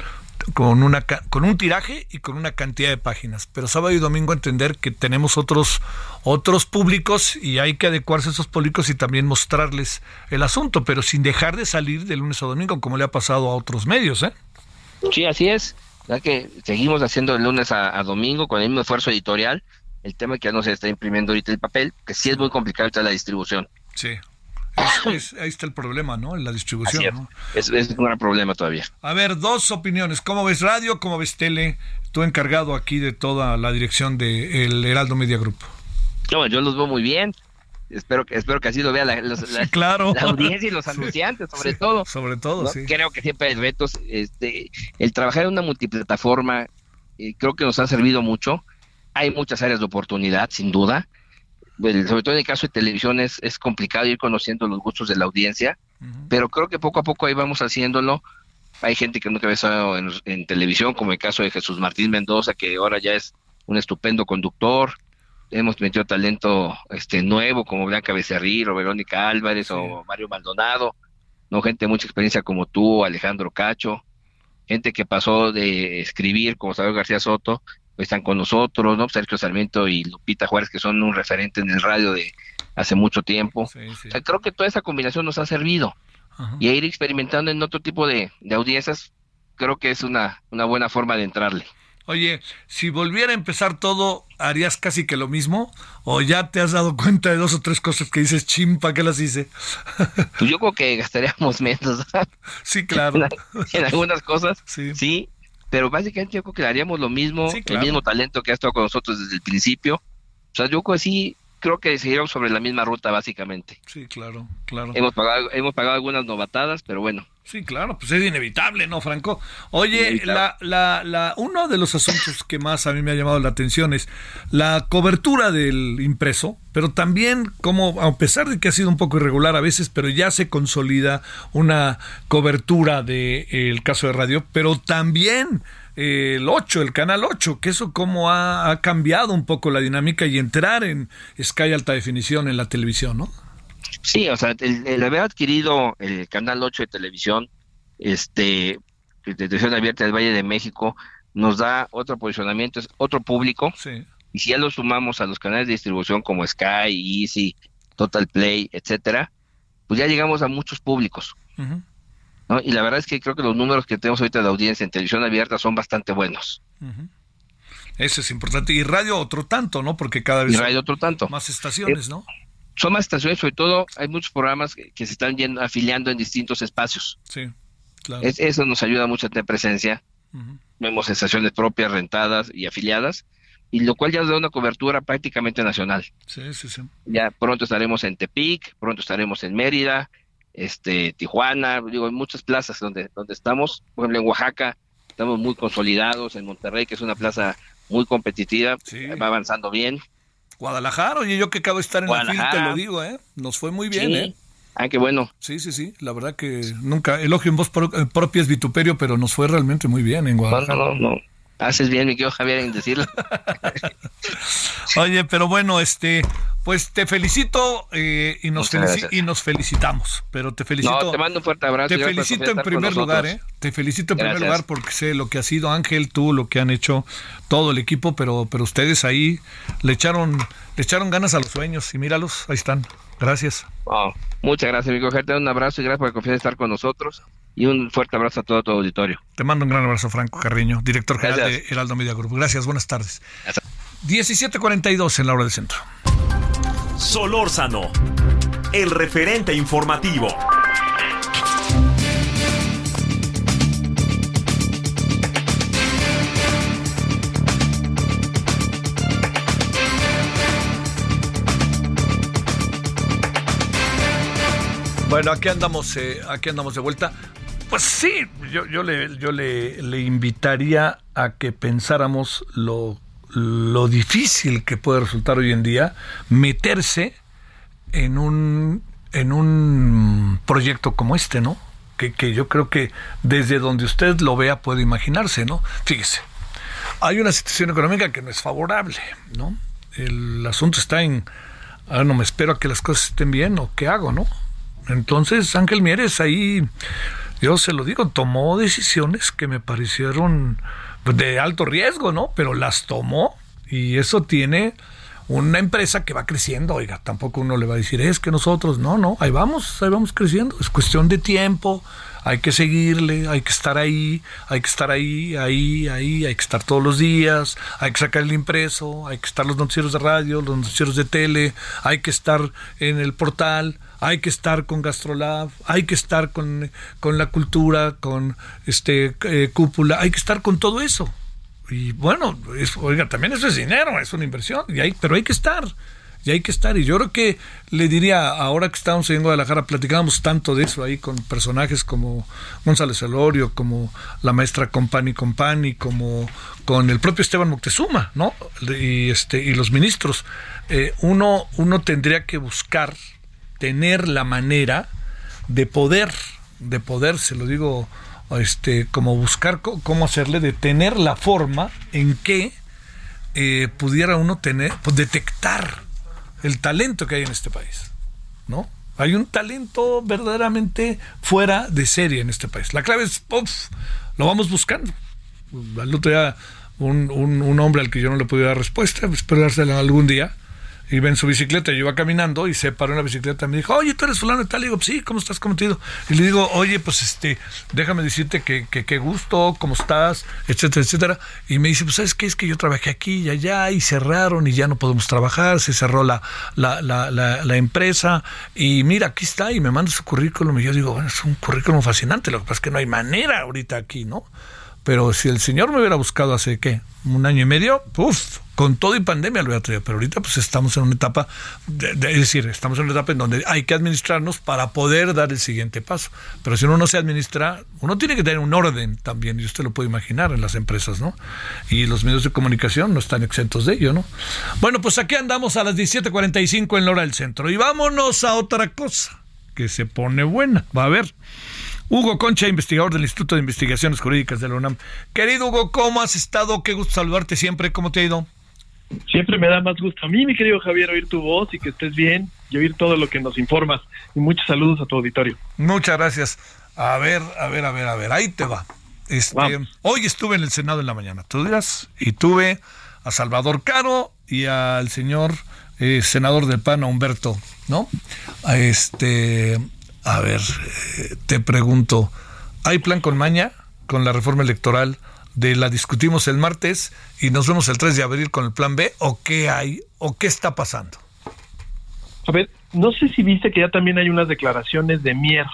con una con un tiraje y con una cantidad de páginas, pero sábado y domingo entender que tenemos otros otros públicos y hay que adecuarse a esos públicos y también mostrarles el asunto, pero sin dejar de salir de lunes a domingo como le ha pasado a otros medios, ¿eh? Sí, así es. Ya que seguimos haciendo de lunes a, domingo con el mismo esfuerzo editorial. El tema es que ya no se está imprimiendo ahorita el papel, que sí es muy complicado la distribución. Sí, ahí está el problema, ¿no? En la distribución. Es, es, un gran problema todavía. A ver, dos opiniones. ¿Cómo ves radio? ¿Cómo ves tele? Tú encargado aquí de toda la dirección del el Heraldo Media Group. No, yo los veo muy bien. Espero que, espero que así lo vea la, claro. la audiencia y los anunciantes, sobre todo. Sobre todo, sí. Creo que siempre hay retos. Este, el trabajar en una multiplataforma eh, creo que nos ha servido mucho. Hay muchas áreas de oportunidad, sin duda sobre todo en el caso de televisión es, es complicado ir conociendo los gustos de la audiencia, pero creo que poco a poco ahí vamos haciéndolo. Hay gente que nunca había estado en, televisión, como el caso de Jesús Martín Mendoza, que ahora ya es un estupendo conductor. Hemos metido talento este nuevo, como Blanca Becerril, o Verónica Álvarez, o Mario Maldonado. No, gente de mucha experiencia como tú, Alejandro Cacho. Gente que pasó de escribir, como Samuel García Soto, están con nosotros, ¿no? Sergio Sarmiento y Lupita Juárez, que son un referente en el radio de hace mucho tiempo. creo que toda esa combinación nos ha servido. Y ir experimentando en otro tipo de, audiencias, creo que es una, una buena forma de entrarle. Oye, si volviera a empezar todo, ¿harías casi que lo mismo? ¿O ya te has dado cuenta de dos o tres cosas que dices, chimpa, que las hice? Pues yo creo que gastaríamos menos. Sí, claro. en, algunas cosas, sí. Pero básicamente yo creo que haríamos lo mismo, el mismo talento que ha estado con nosotros desde el principio. O sea, yo creo que sí, creo que seguiremos sobre la misma ruta, básicamente. Sí, claro, claro. Hemos pagado, hemos pagado algunas novatadas, pero bueno, Sí, claro, pues es inevitable, ¿no, Franco? Oye, la, la, la, uno de los asuntos que más a mí me ha llamado la atención es la cobertura del impreso, pero también como, a pesar de que ha sido un poco irregular a veces, pero ya se consolida una cobertura del caso de radio, pero también el 8, el canal 8, que eso como ha, ha cambiado un poco la dinámica y entrar en Sky alta definición en la televisión, ¿no? Sí, o sea, el, haber adquirido el canal 8 de televisión, este, de televisión abierta del Valle de México, nos da otro posicionamiento, es otro público. Y si ya lo sumamos a los canales de distribución como Sky, Easy, Total Play, etcétera, pues ya llegamos a muchos públicos. ¿No? Y la verdad es que creo que los números que tenemos ahorita de audiencia en televisión abierta son bastante buenos. Eso es importante. Y radio otro tanto, ¿no? Porque cada vez y radio otro tanto. más estaciones, ¿no? son más estaciones, sobre todo hay muchos programas que, se están yendo, afiliando en distintos espacios. Sí, claro. eso nos ayuda mucho a tener presencia. Vemos estaciones propias, rentadas y afiliadas, y lo cual ya nos da una cobertura prácticamente nacional. Sí, sí, sí. Ya pronto estaremos en Tepic, pronto estaremos en Mérida, este Tijuana, digo, en muchas plazas donde, donde estamos. Por ejemplo, en Oaxaca estamos muy consolidados, en Monterrey, que es una plaza muy competitiva, va avanzando bien. Guadalajara, oye, yo que acabo de estar en la fila, te lo digo, ¿eh? Nos fue muy bien, ¿eh? Ah, qué bueno. Sí, sí, sí. La verdad que nunca elogio en voz eh, propia es vituperio, pero nos fue realmente muy bien en Guadalajara. No, no, no. Haces bien, mi querido Javier, en decirlo. Oye, pero bueno, este, pues te felicito eh, y, nos y nos felicitamos. Pero te felicito. No, te mando un fuerte abrazo. Te felicito en primer lugar, ¿eh? Te felicito en primer lugar porque sé lo que ha sido Ángel, tú, lo que han hecho todo el equipo, pero, pero ustedes ahí le echaron, le echaron ganas a los sueños y míralos, ahí están. Gracias. muchas gracias, mi Te un abrazo y gracias por confiar en estar con nosotros y un fuerte abrazo a todo tu auditorio. Te mando un gran abrazo, Franco Carriño, director general de Heraldo Media Group. Gracias, buenas tardes. 17.42 en la hora del centro. Solórzano, el referente informativo. Bueno, aquí andamos, eh, aquí andamos de vuelta. Pues sí, yo, yo, le, yo le, le invitaría a que pensáramos lo, lo difícil que puede resultar hoy en día meterse en un, en un proyecto como este, ¿no? Que, que yo creo que desde donde usted lo vea puede imaginarse, ¿no? Fíjese, hay una situación económica que no es favorable, ¿no? El asunto está en, ahora no me espero a que las cosas estén bien o qué hago, ¿no? Entonces Ángel Mieres ahí yo se lo digo, tomó decisiones que me parecieron de alto riesgo, ¿no? Pero las tomó y eso tiene una empresa que va creciendo, oiga, tampoco uno le va a decir, es que nosotros, no, no, ahí vamos, ahí vamos creciendo, es cuestión de tiempo, hay que seguirle, hay que estar ahí, hay que estar ahí, ahí, ahí, hay que estar todos los días, hay que sacar el impreso, hay que estar los noticieros de radio, los noticieros de tele, hay que estar en el portal, hay que estar con Gastrolab, hay que estar con, la cultura, con este eh, cúpula, hay que estar con todo eso. Y bueno, oiga, también eso es dinero, es una inversión, y hay, pero hay que estar, y hay que estar. Y yo creo que le diría, ahora que estamos en Guadalajara, platicábamos tanto de eso ahí con personajes como González Elorio, como la maestra Compani Compani, como con el propio Esteban Moctezuma, ¿no? Y, este, y los ministros. Eh, uno, uno tendría que buscar tener la manera de poder, de poder, se lo digo, este, como buscar cómo hacerle, de tener la forma en que eh, pudiera uno tener, pues, detectar el talento que hay en este país, ¿no? Hay un talento verdaderamente fuera de serie en este país. La clave es, lo vamos buscando. Al otro día, un, un, hombre al que yo no le podía dar respuesta, espero dársela algún día, Iba en su bicicleta, yo iba caminando y se paró en la bicicleta y me dijo, oye, tú eres fulano y tal. Le digo, sí, ¿cómo estás? ¿Cómo te ha ido? Y le digo, oye, pues este, déjame decirte que qué gusto, cómo estás, etcétera, etcétera. Y me dice, pues sabes qué, es que yo trabajé aquí y allá y cerraron y ya no podemos trabajar, se cerró la, la, la, la, empresa y mira, aquí está y me manda su currículum y yo digo, bueno, es un currículum fascinante, lo que pasa es que no hay manera ahorita aquí, ¿no? Pero si el señor me hubiera buscado hace, ¿qué? Un año y medio, ¡puf! con todo y pandemia lo hubiera traído, pero ahorita pues estamos en una etapa, de, es decir, estamos en una etapa en donde hay que administrarnos para poder dar el siguiente paso. Pero si uno no se administra, uno tiene que tener un orden también, y usted lo puede imaginar en las empresas, ¿no? Y los medios de comunicación no están exentos de ello, ¿no? Bueno, pues aquí andamos a las 17:45 en la hora del centro y vámonos a otra cosa que se pone buena, va a ver. Hugo Concha, investigador del Instituto de Investigaciones Jurídicas de la UNAM. Querido Hugo, ¿cómo has estado? Qué gusto saludarte siempre. ¿Cómo te ha ido? Siempre me da más gusto a mí, mi querido Javier, oír tu voz y que estés bien y oír todo lo que nos informas. Y muchos saludos a tu auditorio. Muchas gracias. A ver, a ver, a ver, a ver, ahí te va. Este, hoy estuve en el Senado en la mañana, tú dirás, y tuve a Salvador Caro y al señor eh, senador del PAN, Humberto, ¿no? A este, a ver, eh, te pregunto, ¿hay plan con maña con la reforma electoral? de la discutimos el martes y nos vemos el 3 de abril con el plan B o qué hay o qué está pasando? A ver, no sé si viste que ya también hay unas declaraciones de Mier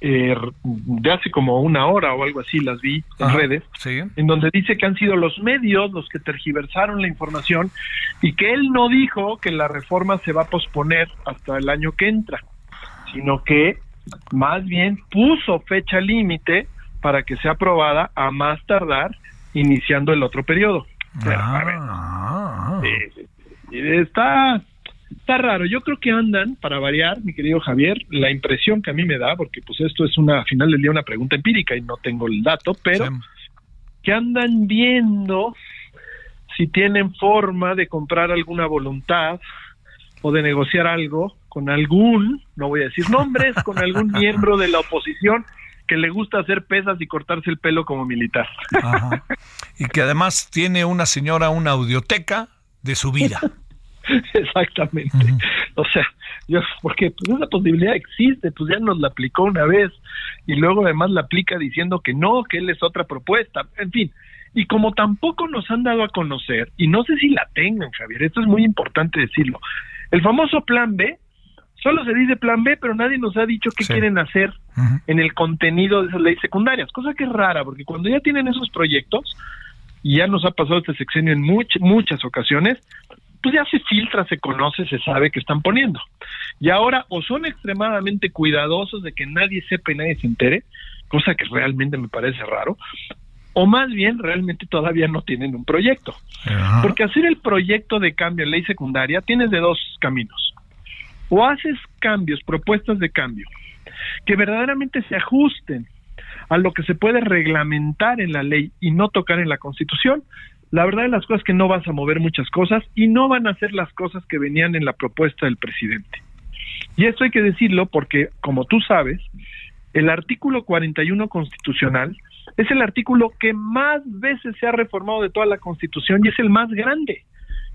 eh, de hace como una hora o algo así, las vi en redes, en donde dice que han sido los medios los que tergiversaron la información y que él no dijo que la reforma se va a posponer hasta el año que entra, sino que más bien puso fecha límite para que sea aprobada a más tardar iniciando el otro periodo. Ah. está, está raro. Yo creo que andan, para variar, mi querido Javier, la impresión que a mí me da, porque pues esto es una, al final del día, una pregunta empírica y no tengo el dato, pero que andan viendo si tienen forma de comprar alguna voluntad o de negociar algo con algún, no voy a decir nombres, con algún miembro de la oposición que le gusta hacer pesas y cortarse el pelo como militar. Y que además tiene una señora una audioteca de su vida. Exactamente. O sea, yo, porque pues esa posibilidad existe, pues ya nos la aplicó una vez y luego además la aplica diciendo que no, que él es otra propuesta. En fin, y como tampoco nos han dado a conocer, y no sé si la tengan, Javier, esto es muy importante decirlo, el famoso plan B Solo se dice plan B, pero nadie nos ha dicho qué quieren hacer en el contenido de esas leyes secundarias, cosa que es rara, porque cuando ya tienen esos proyectos, y ya nos ha pasado este sexenio en muchas ocasiones, pues ya se filtra, se conoce, se sabe que están poniendo. Y ahora o son extremadamente cuidadosos de que nadie sepa y nadie se entere, cosa que realmente me parece raro, o más bien realmente todavía no tienen un proyecto. Porque hacer el proyecto de cambio en ley secundaria tienes de dos caminos o haces cambios, propuestas de cambio, que verdaderamente se ajusten a lo que se puede reglamentar en la ley y no tocar en la Constitución, la verdad de las cosas es que no vas a mover muchas cosas y no van a hacer las cosas que venían en la propuesta del presidente. Y esto hay que decirlo porque, como tú sabes, el artículo 41 constitucional es el artículo que más veces se ha reformado de toda la Constitución y es el más grande.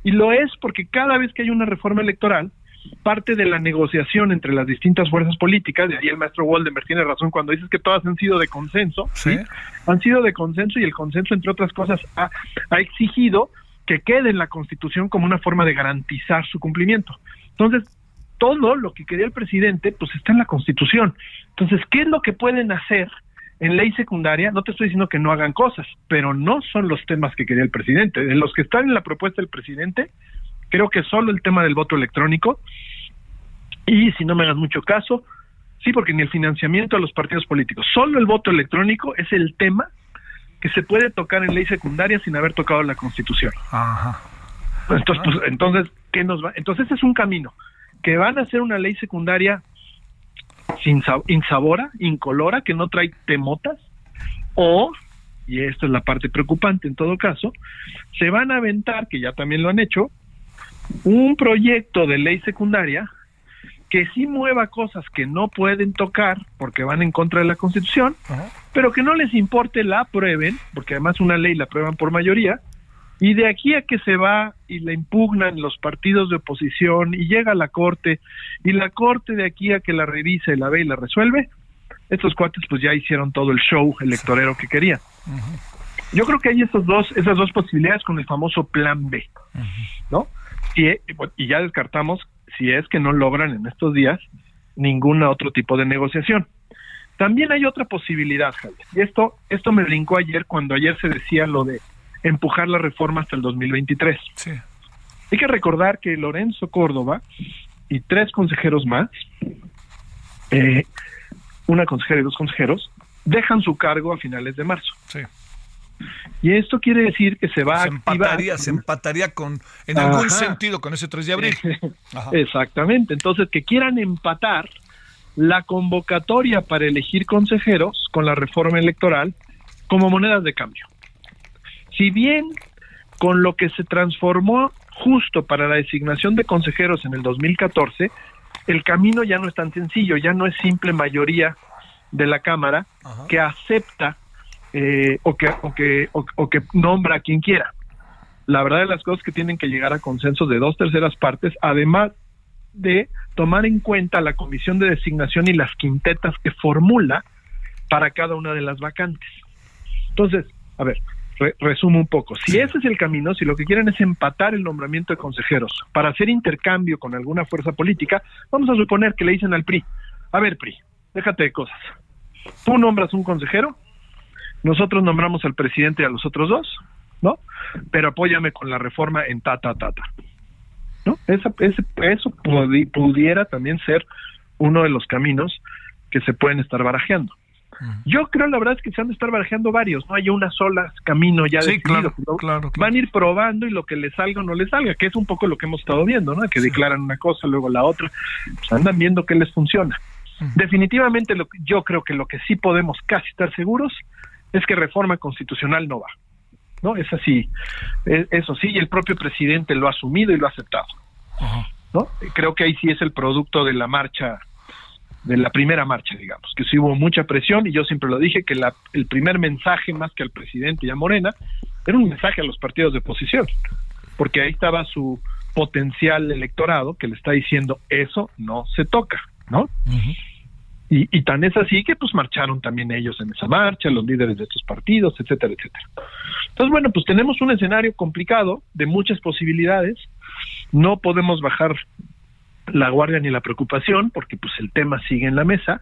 Y lo es porque cada vez que hay una reforma electoral, parte de la negociación entre las distintas fuerzas políticas, de ahí el maestro Waldenberg tiene razón cuando dices que todas han sido de consenso, ¿sí? han sido de consenso y el consenso, entre otras cosas, ha, ha exigido que quede en la Constitución como una forma de garantizar su cumplimiento. Entonces, todo lo que quería el presidente, pues está en la Constitución. Entonces, ¿qué es lo que pueden hacer en ley secundaria? No te estoy diciendo que no hagan cosas, pero no son los temas que quería el presidente. De los que están en la propuesta del presidente, Creo que solo el tema del voto electrónico y si no me hagas mucho caso, sí, porque ni el financiamiento a los partidos políticos, solo el voto electrónico es el tema que se puede tocar en ley secundaria sin haber tocado la Constitución. Ajá. Entonces, pues, entonces, ¿qué nos va? Entonces, ese es un camino. Que van a hacer una ley secundaria sin insabora, incolora, que no trae temotas, o, y esto es la parte preocupante en todo caso, se van a aventar, que ya también lo han hecho, un proyecto de ley secundaria que sí mueva cosas que no pueden tocar porque van en contra de la Constitución, pero que no les importe la aprueben, porque además una ley la aprueban por mayoría, Y de aquí a que se va y le impugnan los partidos de oposición y llega a la corte y la corte de aquí a que la revise, la ve y la resuelve, estos cuates pues ya hicieron todo el show electorero que querían. Yo creo que hay esos dos, esas dos posibilidades con el famoso plan B, ¿no? Y, y ya descartamos si es que no logran en estos días ningún otro tipo de negociación. También hay otra posibilidad, Javier, y esto, esto me brincó ayer cuando ayer se decía lo de empujar la reforma hasta el 2023. Sí. Hay que recordar que Lorenzo Córdoba y tres consejeros más, eh, una consejera y dos consejeros, dejan su cargo a finales de marzo. Sí. Y esto quiere decir que se va se a activar. empataría, se empataría con, en algún sentido con ese 3 de abril. Ajá. Exactamente. Entonces, que quieran empatar la convocatoria para elegir consejeros con la reforma electoral como monedas de cambio. Si bien con lo que se transformó justo para la designación de consejeros en el 2014, el camino ya no es tan sencillo, ya no es simple mayoría de la Cámara que acepta eh, o, que, o, que, o, que nombra a quien quiera. La verdad de las cosas que tienen que llegar a consensos de dos terceras partes, además de tomar en cuenta la comisión de designación y las quintetas que formula para cada una de las vacantes. Entonces, a ver, re- resumo un poco. Si ese es el camino, si lo que quieren es empatar el nombramiento de consejeros para hacer intercambio con alguna fuerza política, vamos a suponer que le dicen al PRI, a ver PRI, déjate de cosas. Tú nombras un consejero, nosotros nombramos al presidente y a los otros dos, ¿no? Pero apóyame con la reforma en ta, ta, ta, ta. ¿No? Esa, ese- eso pudi- pudiera también ser uno de los caminos que se pueden estar barajeando. Yo creo, la verdad, es que se han de estar barajeando varios, no hay una sola camino ya Sí, definido. claro, ¿no? claro, Van a ir probando y lo que les salga o no les salga, que es un poco lo que hemos estado viendo, ¿no? Que declaran una cosa, luego la otra, pues andan viendo qué les funciona. Definitivamente lo, yo creo que lo que sí podemos casi estar seguros es que reforma constitucional no va. ¿No? Es así. E- Eso sí, y el propio presidente lo ha asumido y lo ha aceptado. ¿No? Creo que ahí sí es el producto de la marcha de la primera marcha, digamos, que sí hubo mucha presión y yo siempre lo dije que la, el primer mensaje más que al presidente y a Morena era un mensaje a los partidos de oposición, porque ahí estaba su potencial electorado que le está diciendo eso no se toca, ¿no? Y, y tan es así que pues marcharon también ellos en esa marcha, los líderes de estos partidos, etcétera, etcétera. Entonces, bueno, pues tenemos un escenario complicado de muchas posibilidades. No podemos bajar la guardia ni la preocupación porque pues el tema sigue en la mesa.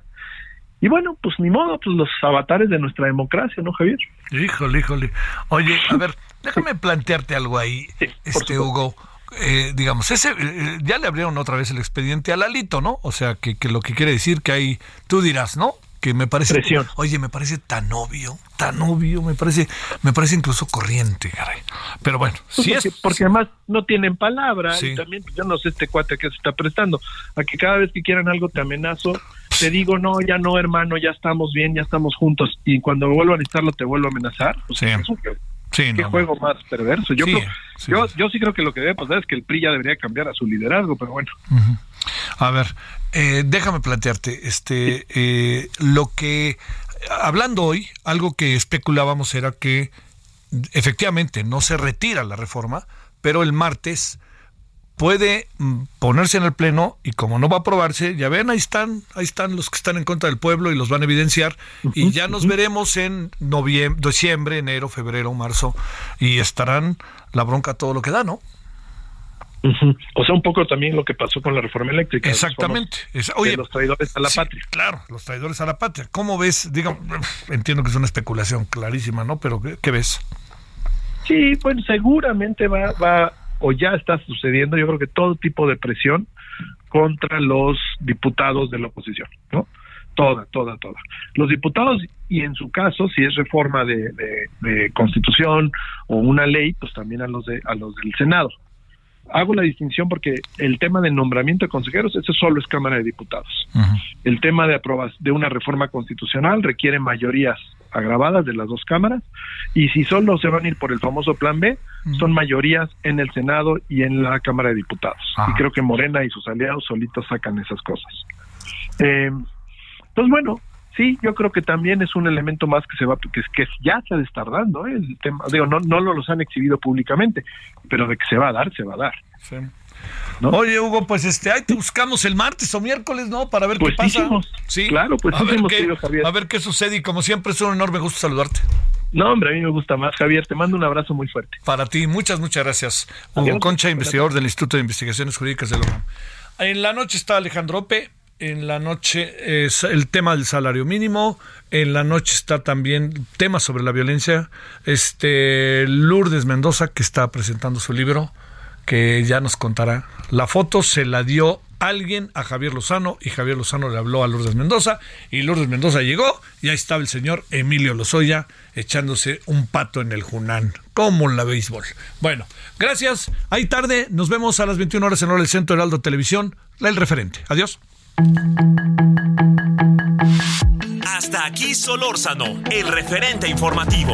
Y bueno, pues ni modo, pues los avatares de nuestra democracia, ¿no, Javier? Híjole, híjole. Oye, a ver, déjame plantearte algo ahí, este Hugo. Eh, digamos, ese eh, ya le abrieron otra vez el expediente a Lalito, ¿no? O sea, que, que lo que quiere decir que hay, tú dirás, ¿no? Que me parece, Presión. oye, me parece tan obvio, tan obvio, me parece, me parece incluso corriente, caray. Pero bueno, Pues si porque, es, porque además no tienen palabra Sí. y también pues, yo no sé este cuate que se está prestando a que cada vez que quieran algo te amenazo te digo no ya no hermano ya estamos bien ya estamos juntos y cuando me vuelvo a necesitarlo te vuelvo a amenazar pues, Sí. eso que- sí, qué no, juego más perverso. Yo Sí, creo- sí. yo yo sí creo que lo que debe pasar es que el PRI ya debería cambiar a su liderazgo pero bueno. A ver, eh, déjame plantearte, este, eh, lo que, hablando hoy, algo que especulábamos era que efectivamente no se retira la reforma, pero el martes puede mm, ponerse en el pleno y como no va a aprobarse, ya ven, ahí están, ahí están los que están en contra del pueblo y los van a evidenciar y ya nos veremos en noviembre, diciembre, enero, febrero, marzo y estarán la bronca todo lo que da, ¿no? o sea un poco también lo que pasó con la reforma eléctrica Exactamente. Somos oye, de los traidores a la sí, patria Claro, los traidores a la patria. ¿Cómo ves? Digo, entiendo que es una especulación clarísima, ¿no? Pero ¿qué, qué ves? Sí, bueno, seguramente va, va, o ya está sucediendo, yo creo que todo tipo de presión contra los diputados de la oposición, ¿no? Toda, toda, toda. Los diputados, y en su caso, si es reforma de, de- de constitución o una ley, pues también a los, de, a los del Senado. Hago la distinción porque el tema del nombramiento de consejeros, eso solo es Cámara de Diputados. El tema de de una reforma constitucional requiere mayorías agravadas de las dos cámaras y si solo se van a ir por el famoso plan B, son mayorías en el Senado y en la Cámara de Diputados. Ajá. Y creo que Morena y sus aliados solitos sacan esas cosas. Eh, entonces, bueno, sí, yo creo que también es un elemento más que se va, que, que ya se estar dando, ¿eh? el tema, digo, no, no lo los han exhibido públicamente, pero de que se va a dar, se va a dar. Sí. Oye, Hugo, pues este, ahí te buscamos el martes o miércoles, ¿no? Para ver Pues qué pasa. hicimos. Sí. Claro, pues a ver, qué, Javier. a ver qué sucede y como siempre es un enorme gusto saludarte. No, hombre, a mí me gusta más, Javier, te mando un abrazo muy fuerte. Para ti, muchas, muchas gracias. Hugo Adiós. Concha, investigador del Instituto de Investigaciones Jurídicas de la UNAM. En la noche está Alejandro Ope, en la noche es el tema del salario mínimo, en la noche está también temas sobre la violencia. Este Lourdes Mendoza, que está presentando su libro, que ya nos contará. La foto se la dio alguien a Javier Lozano y Javier Lozano le habló a Lourdes Mendoza y Lourdes Mendoza llegó y ahí estaba el señor Emilio Lozoya echándose un pato en el Junán, como en la béisbol. Bueno, gracias. Ahí tarde, nos vemos a las 21 horas en hora Centro Heraldo Televisión, el referente. Adiós. Hasta aquí Solórzano, el referente informativo.